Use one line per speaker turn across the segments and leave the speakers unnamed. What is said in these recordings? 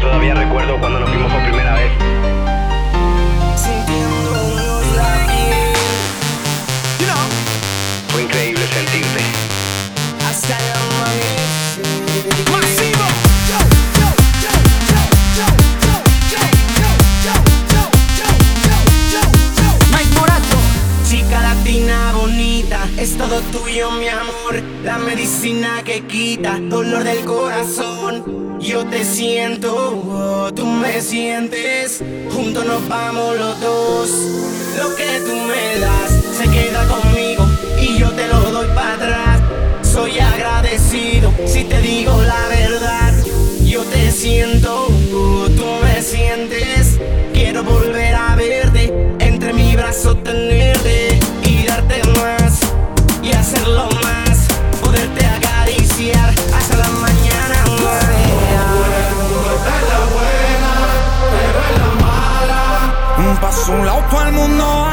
Todavía recuerdo cuando nos vimos por primera vez.
Sintiéndonos la piel
You know.
Fue increíble sentirte.
hasta el amanecer.
Masivo. Yo, yo, yo, yo, yo, yo, yo, yo, yo, yo, yo, yo, yo. Mike Morato.
Chica latina bonita, es todo tuyo mi amor, la medicina que quita dolor del corazón. Yo te siento, oh, tú me sientes, juntos nos vamos los dos. Lo que tú me das se queda conmigo
loco al mundo.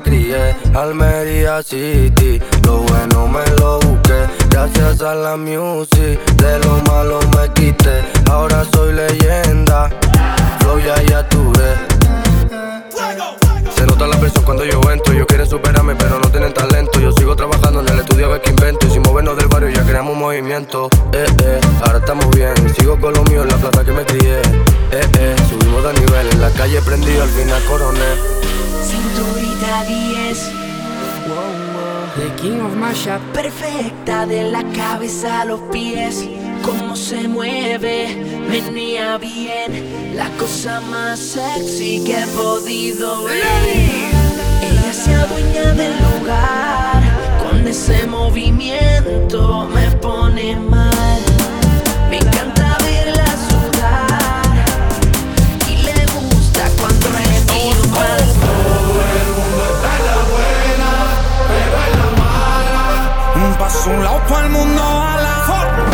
Crié. Almería City, lo bueno me lo busqué. Gracias a la music, de lo malo me quité. Ahora soy leyenda, flow ya ya tuve. Se nota la presión cuando yo entro. Ellos quieren superarme, pero no tienen talento. Yo sigo trabajando en el estudio a ver qué invento. Y sin movernos del barrio ya creamos un movimiento. Eh, eh, ahora estamos bien. Sigo con lo mío en la plata que me crié. Eh, eh, subimos de nivel. En la calle prendido, al final coroné.
Cinturita 10.
The King of Mashup.
Perfecta de la cabeza a los pies. Cómo se mueve, venía bien. La cosa más sexy que he podido ver. Ella se adueña del lugar. Con ese movimiento me pone
un lado todo el mundo a la